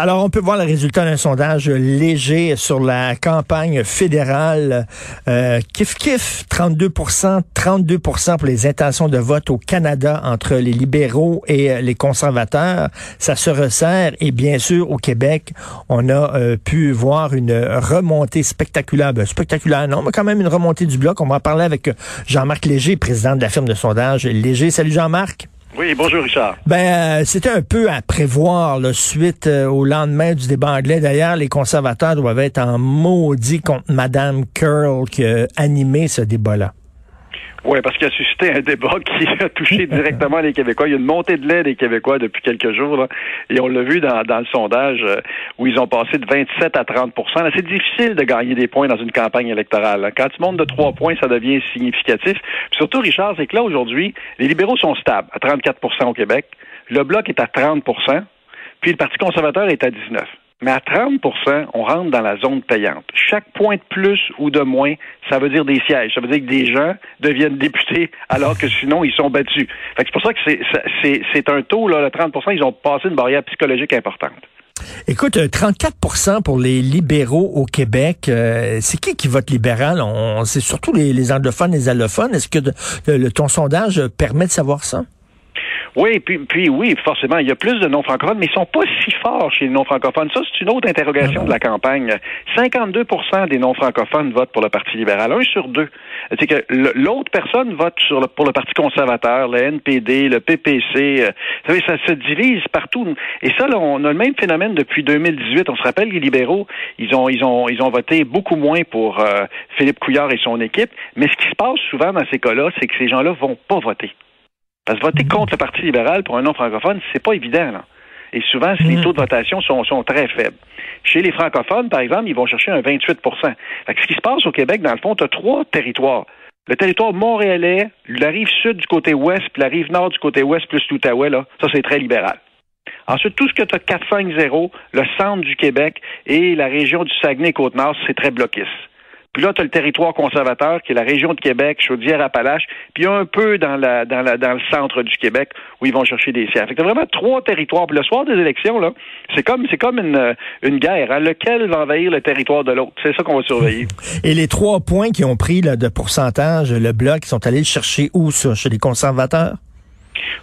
Alors, on peut voir le résultat d'un sondage léger sur la campagne fédérale. Euh, kif kif, 32% 32% pour les intentions de vote au Canada entre les libéraux et euh, les conservateurs. Ça se resserre et bien sûr, au Québec, on a euh, pu voir une remontée spectaculaire. Ben, spectaculaire, non, mais quand même une remontée du bloc. On va en parler avec Jean-Marc Léger, président de la firme de sondage Léger. Salut Jean-Marc. Oui, bonjour Richard. Ben, euh, c'était un peu à prévoir, la suite euh, au lendemain du débat anglais. D'ailleurs, les conservateurs doivent être en maudit contre Madame Curl qui a animé ce débat-là. Oui, parce qu'il a suscité un débat qui a touché directement les Québécois. Il y a une montée de lait des Québécois depuis quelques jours, là, et on l'a vu dans, dans, le sondage euh, où ils ont passé de 27 à 30% C'est difficile de gagner des points dans une campagne électorale. Quand tu montes de trois points, ça devient significatif. surtout, Richard, c'est que là, aujourd'hui, les libéraux sont stables à 34% au Québec. Le Bloc est à 30% puis le Parti conservateur est à 19 mais à 30% on rentre dans la zone payante. Chaque point de plus ou de moins, ça veut dire des sièges. Ça veut dire que des gens deviennent députés alors que sinon, ils sont battus. C'est pour ça que c'est un taux, là, le 30% ils ont passé une barrière psychologique importante. Écoute, 34% euh, pour les libéraux au Québec, euh, c'est qui qui vote libéral? C'est surtout les, anglophones, les allophones. Est-ce que le, ton sondage permet de savoir ça? Oui, puis, puis oui, forcément, il y a plus de non-francophones, mais ils sont pas si forts chez les non-francophones. Ça, c'est une autre interrogation de la campagne. 52% des non-francophones votent pour le Parti libéral, un sur deux. C'est que l'autre personne vote sur le, pour le Parti conservateur, le NPD, le PPC. Euh, vous savez, ça se divise partout. Et ça, là, on a le même phénomène depuis 2018. On se rappelle, les libéraux, ils ont, ils ont, ils ont voté beaucoup moins pour euh, Philippe Couillard et son équipe. Mais ce qui se passe souvent dans ces cas-là, c'est que ces gens-là vont pas voter. Parce que voter contre le Parti libéral pour un non francophone, c'est pas évident. Là. Et souvent, les mhm. taux de votation sont, sont, très faibles. Chez les francophones, par exemple, ils vont chercher un 28% Ce qui se passe au Québec, dans le fond, tu as trois territoires. Le territoire montréalais, la rive sud du côté ouest, puis la rive nord du côté ouest, plus l'Outaouais, là, ça, c'est très libéral. Ensuite, tout ce que tu as 4-5-0, le centre du Québec et la région du Saguenay-Côte-Nord, c'est très bloquiste. Puis là, tu as le territoire conservateur, qui est la région de Québec, Chaudière-Appalaches, puis un peu dans, la, dans, la, dans le centre du Québec, où ils vont chercher des sièges. Fait que vraiment trois territoires. Le soir des élections, là, c'est comme, c'est comme une, une guerre. Hein. Lequel va envahir le territoire de l'autre? C'est ça qu'on va surveiller. Et les trois points qui ont pris là, de pourcentage, le bloc, ils sont allés le chercher où, ça? Chez les conservateurs?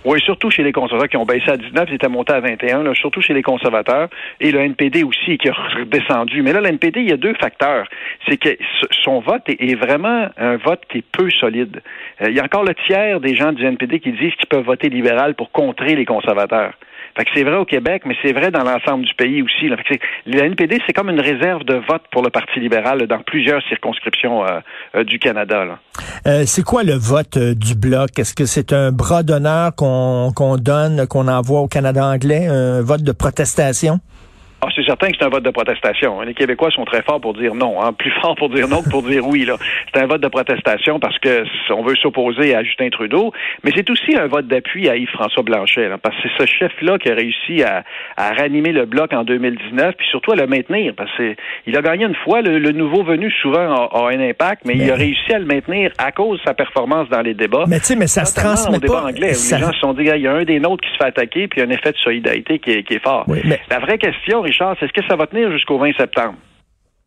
Oui, surtout chez les conservateurs qui ont baissé à 19, ils étaient montés à 21, là, surtout chez les conservateurs. Et le NPD aussi qui a redescendu. Mais là, le NPD, il y a deux facteurs. C'est que son vote est, vraiment un vote qui est peu solide. Euh, il y a encore le tiers des gens du NPD qui disent qu'ils peuvent voter libéral pour contrer les conservateurs. Fait que c'est vrai au Québec, mais c'est vrai dans l'ensemble du pays aussi. Là. Fait le NPD, c'est comme une réserve de vote pour le Parti libéral dans plusieurs circonscriptions euh, euh, du Canada. Euh, c'est quoi le vote du Bloc? Est-ce que c'est un bras d'honneur qu'on qu'on donne, qu'on envoie au Canada anglais, un vote de protestation? Ah, c'est certain que c'est un vote de protestation. Les Québécois sont très forts pour dire non, hein. plus forts pour dire non que pour dire oui. Là. C'est un vote de protestation parce que on veut s'opposer à Justin Trudeau, mais c'est aussi un vote d'appui à Yves-François Blanchet, parce que c'est ce chef-là qui a réussi à, à, ranimer le bloc en 2019, puis surtout à le maintenir, parce qu'il a gagné une fois. Le, nouveau venu souvent a, un impact, mais, il a réussi à le maintenir à cause de sa performance dans les débats. Mais tu sais, mais ça se transmet pas. Anglais, Les gens se sont dit, il y a un des nôtres qui se fait attaquer, puis il y a un effet de solidarité qui est, qui est fort. La vraie question, Richard, c'est est-ce que ça va tenir jusqu'au 20 septembre?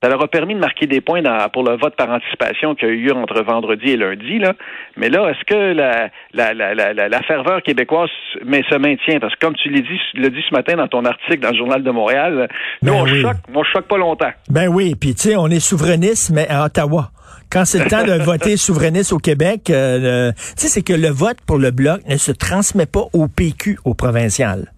Ça leur a permis de marquer des points pour le vote par anticipation qui a eu lieu entre vendredi et lundi. Là. Mais là, est-ce que la, la, la, la, ferveur québécoise mais se maintient? Parce que comme tu l'as dit, le dit ce matin dans ton article dans le Journal de Montréal, nous, ben on choque, on choque pas longtemps. Ben oui, puis tu sais, on est souverainiste, mais à Ottawa. Quand c'est le temps de voter souverainiste au Québec, euh, tu sais, c'est que le vote pour le Bloc ne se transmet pas au PQ, au provincial.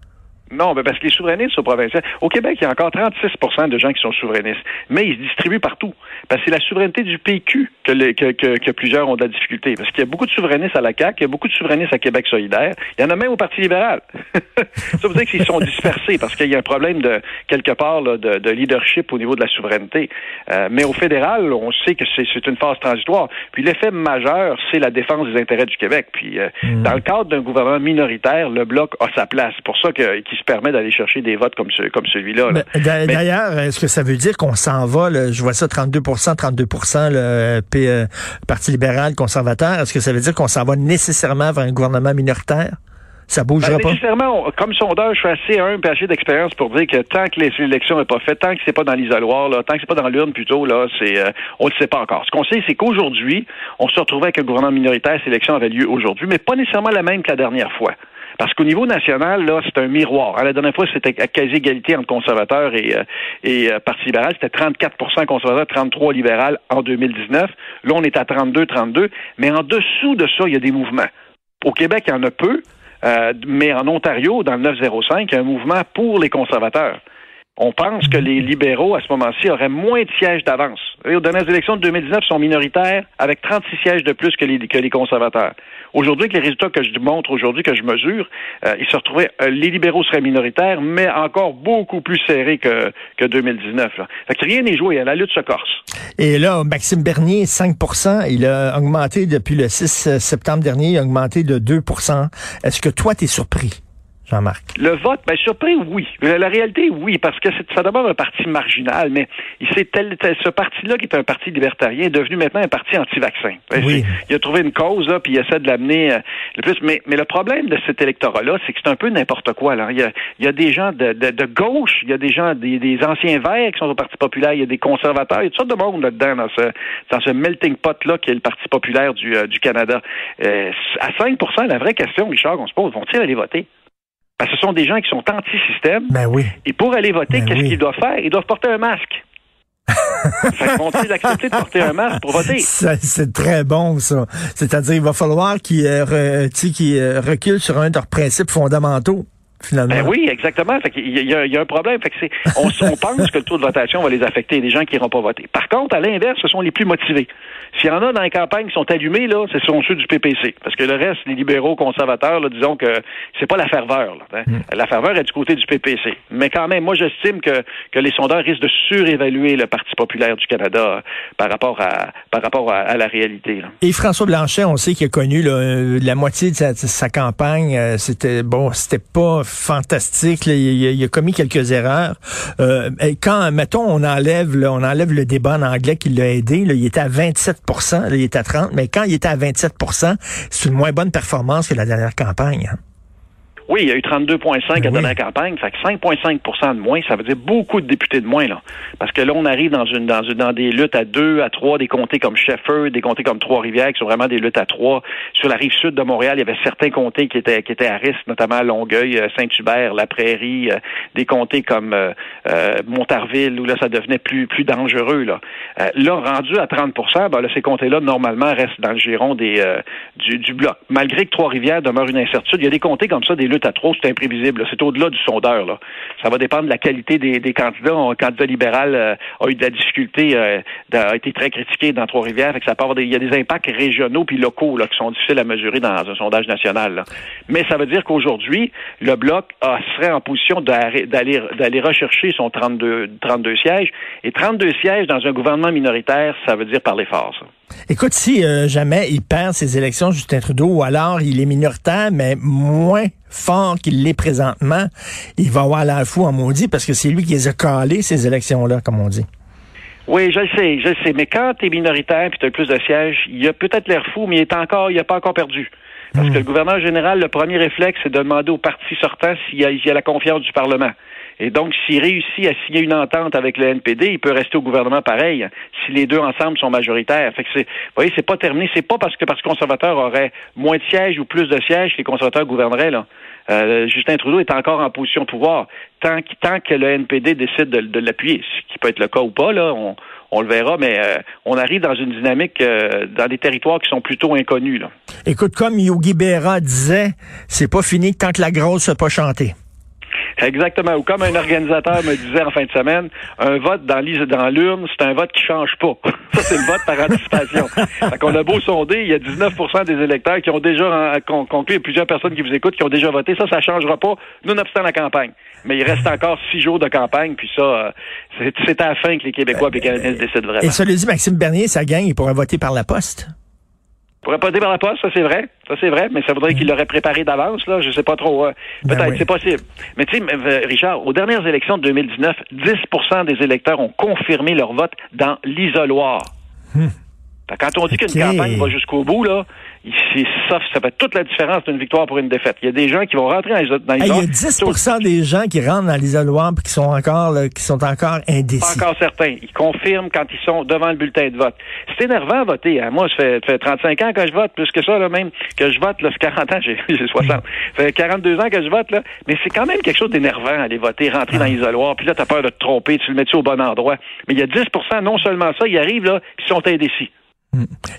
Non, mais parce que les souverainistes au provincial, au Québec, il y a encore 36 de gens qui sont souverainistes, mais ils se distribuent partout. Parce que c'est la souveraineté du PQ que, que, que, plusieurs ont de la difficulté. Parce qu'il y a beaucoup de souverainistes à la CAQ, il y a beaucoup de souverainistes à Québec solidaire, il y en a même au Parti libéral. Ça veut dire qu'ils sont dispersés parce qu'il y a un problème de quelque part de, de, leadership au niveau de la souveraineté. Euh, mais au fédéral, on sait que c'est une phase transitoire. Puis l'effet majeur, c'est la défense des intérêts du Québec. Puis euh, hmm. dans le cadre d'un gouvernement minoritaire, le bloc a sa place. C'est pour ça qu'il se permet d'aller chercher des votes comme, ce, comme celui-là. D'ailleurs, est-ce que ça veut dire qu'on s'en va, je vois ça 32% 32 le P, Parti libéral conservateur, est-ce que ça veut dire qu'on s'en va nécessairement vers un gouvernement minoritaire? Ça bougera ben, pas? Nécessairement, comme sondeur, je suis assez humble et d'expérience pour dire que tant que l'élection n'est pas faite, tant que c'est pas dans l'isoloir, là, tant que c'est pas dans l'urne plutôt, là, c'est, euh, on ne sait pas encore. Ce qu'on sait, c'est qu'aujourd'hui, on se retrouvait avec un gouvernement minoritaire. Cette élection avait lieu aujourd'hui, mais pas nécessairement la même que la dernière fois. Parce qu'au niveau national, là, c'est un miroir. À la dernière fois, c'était à quasi-égalité entre conservateurs et, euh, et euh, Parti libéral. C'était 34% conservateurs, 33 libéral en 2019. Là, on est à 32-32. Mais en dessous de ça, il y a des mouvements. Au Québec, il y en a peu. Euh, mais en Ontario, dans le 905, il y a un mouvement pour les conservateurs. On pense que les libéraux, à ce moment-ci, auraient moins de sièges d'avance. Aux dernières élections de 2019 sont minoritaires, avec 36 sièges de plus que les, que les conservateurs. Aujourd'hui, avec les résultats que je montre aujourd'hui, que je mesure, euh, ils se retrouvaient, euh, les libéraux seraient minoritaires, mais encore beaucoup plus serrés que, que 2019. Là. Fait que rien n'est joué, la lutte se corse. Et là, Maxime Bernier, 5% il a augmenté depuis le 6 septembre dernier, il a augmenté de 2% Est-ce que toi, tu es surpris? Jean-Marc? Le vote, bien surpris, oui. La, réalité, oui, parce que ça demeure un parti marginal, mais c'est tel, ce parti-là qui est un parti libertarien est devenu maintenant un parti anti-vaccin. Oui. Il a trouvé une cause, là, puis il essaie de l'amener euh, le plus. Mais, mais le problème de cet électorat-là, c'est que c'est un peu n'importe quoi. Là. Il, y a, il y a des gens de, de, gauche, il y a des gens, des, des, anciens verts qui sont au Parti populaire, il y a des conservateurs, il y a toutes sortes de monde là-dedans, dans ce, dans ce melting pot-là qui est le Parti populaire du, euh, du Canada. Euh, à 5% la vraie question, Richard, on se pose, vont-ils aller voter? Ce sont des gens qui sont anti-système. Ben oui. Et pour aller voter, ben qu'est-ce qu'ils doivent faire? Ils doivent porter un masque. Vont-ils accepter de porter un masque pour voter? C'est très bon, ça. C'est-à-dire, il va falloir qu'ils euh, euh, reculent sur un de leurs principes fondamentaux. Finalement. Ben oui, exactement. il, y a, il y, a, un problème. Fait que on, on pense que le taux de votation va les affecter, des gens qui n'iront pas voter. Par contre, à l'inverse, ce sont les plus motivés. S'il y en a dans les campagnes qui sont allumés, là, ce sont ceux du PPC. Parce que le reste, les libéraux conservateurs, là, disons que c'est pas la ferveur. Hein. Hmm. La ferveur est du côté du PPC. Mais quand même, moi, j'estime que, que les sondeurs risquent de surévaluer le Parti populaire du Canada euh, par rapport à, par rapport à, la réalité. Et François Blanchet, on sait qu'il a connu euh, la moitié de sa, campagne. Euh, c'était bon, c'était pas fantastique. Il, a commis quelques erreurs. quand, mettons, on enlève, on enlève le débat en anglais qui l'a aidé, il était à 27 il était à 30 mais quand il était à 27% c'est une moins bonne performance que la dernière campagne. Hein. Oui, il y a eu 32,5 ben à la campagne. Fait que 5,5% de moins, ça veut dire beaucoup de députés de moins, là. Parce que là, on arrive dans une, dans une, dans des luttes à deux, à trois, des comtés comme Shefford, des comtés comme Trois-Rivières, qui sont vraiment des luttes à trois. Sur la rive sud de Montréal, il y avait certains comtés qui étaient, qui étaient à risque, notamment Longueuil, euh, Saint-Hubert, La Prairie, euh, des comtés comme euh, Montarville, où là, ça devenait plus, plus dangereux, là. là, rendu à 30 ben, là, ces comtés-là, normalement, restent dans le giron des, du, du bloc. Malgré que Trois-Rivières demeure une incertitude, il y a des comtés comme ça, des luttes à trop, c'est imprévisible. C'est au-delà du sondeur. Ça va dépendre de la qualité des, candidats. Un candidat libéral euh, a eu de la difficulté, euh, a été très critiqué dans Trois-Rivières. ça il y a des impacts régionaux puis locaux qui sont difficiles à mesurer dans un sondage national. Mais ça veut dire qu'aujourd'hui, le Bloc serait en position d'aller rechercher son 32, 32 sièges. Et 32 sièges dans un gouvernement minoritaire, ça veut dire parler fort. Écoute, si euh, jamais il perd ses élections, Justin Trudeau, ou alors il est minoritaire, mais moins fort qu'il l'est présentement, il va avoir l'air fou en maudit parce que c'est lui qui les a calés, ces élections-là, comme on dit. Oui, je le sais, je le sais. Mais quand tu es minoritaire et tu as plus de sièges, il a peut-être l'air fou, mais il est encore, il n'a pas encore perdu. Parce hmm. que le gouverneur général, le premier réflexe, c'est de demander au parti sortant s'il y, a la confiance du Parlement. Et donc, s'il réussit à signer une entente avec le NPD, il peut rester au gouvernement pareil, si les deux ensemble sont majoritaires. Fait que vous voyez, c'est pas terminé. C'est pas parce que parce que conservateurs auraient moins de sièges ou plus de sièges que les conservateurs gouverneraient. Euh, Justin Trudeau est encore en position de pouvoir. Tant, tant que le NPD décide de, l'appuyer, ce qui peut être le cas ou pas, là, on, le verra, mais euh, on arrive dans une dynamique euh, dans des territoires qui sont plutôt inconnus. Là. Écoute, comme Yogi Berra disait, c'est pas fini tant que la grosse n'a pas chanté. Exactement. Ou comme un organisateur me disait en fin de semaine, un vote dans l'urne, c'est un vote qui change pas. Ça, c'est le vote par anticipation. fait qu'on a beau sonder, il y a 19% des électeurs qui ont déjà conclu, il y a plusieurs personnes qui vous écoutent qui ont déjà voté. Ça, ça changera pas, nonobstant la campagne. Mais il reste encore six jours de campagne, puis ça, euh, c'est à la fin que les Québécois et les Canadiens décident vraiment. Et ça le dit Maxime Bernier, ça gagne, il pourrait voter par la poste. Pourrait pas par la poste, ça c'est vrai. Ça c'est vrai, mais ça voudrait qu'il l'aurait préparé d'avance, là. Je sais pas trop. Euh, Ben Peut-être, oui. c'est possible. Mais tu sais, euh, Richard, aux dernières élections de 2019, 10% des électeurs ont confirmé leur vote dans l'isoloir. Que Quand on dit qu'une campagne va jusqu'au bout, là, ça, ça fait toute la différence d'une victoire pour une défaite. Il y a des gens qui vont rentrer dans les dans les Hey, il y a ordres, 10 des gens qui rentrent dans l'isoloir puis qui sont encore là, qui sont encore pas indécis. encore certains. Ils confirment quand ils sont devant le bulletin de vote. C'est énervant à voter. hein. Moi, ça fait, ça fait 35 ans que je vote, plus que ça, là, même, que je vote, là, c'est 40 ans, j'ai j'ai 60. Ça fait 42 ans que je vote, là. Mais c'est quand même quelque chose d'énervant, aller voter, rentrer dans l'isoloir, puis là, t'as peur de te tromper, tu le mets-tu au bon endroit. Mais il y a 10% non seulement ça, ils arrivent, là, ils sont indécis.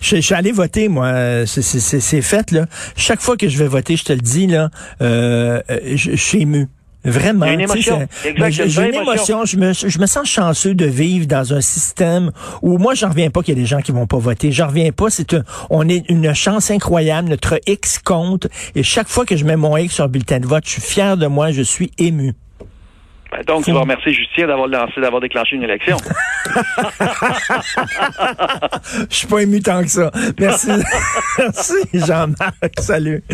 Je, je suis allé voter, moi. C'est- fait, là. Chaque fois que je vais voter, je te le dis, là, euh, je, je suis ému. Vraiment. Une émotion. J'ai une j'ai émotion. émotion. Je me, je me sens chanceux de vivre dans un système où moi, j'en reviens pas qu'il y a des gens qui vont pas voter. J'en reviens pas. C'est on est une chance incroyable. Notre X compte. Et chaque fois que je mets mon X sur un bulletin de vote, je suis fier de moi. Je suis ému. Ben, donc, tu vas remercier Justien d'avoir lancé, d'avoir déclenché une élection. Je suis pas ému tant que ça. Merci. Merci, Jean-Marc. Salut.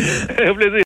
Au plaisir.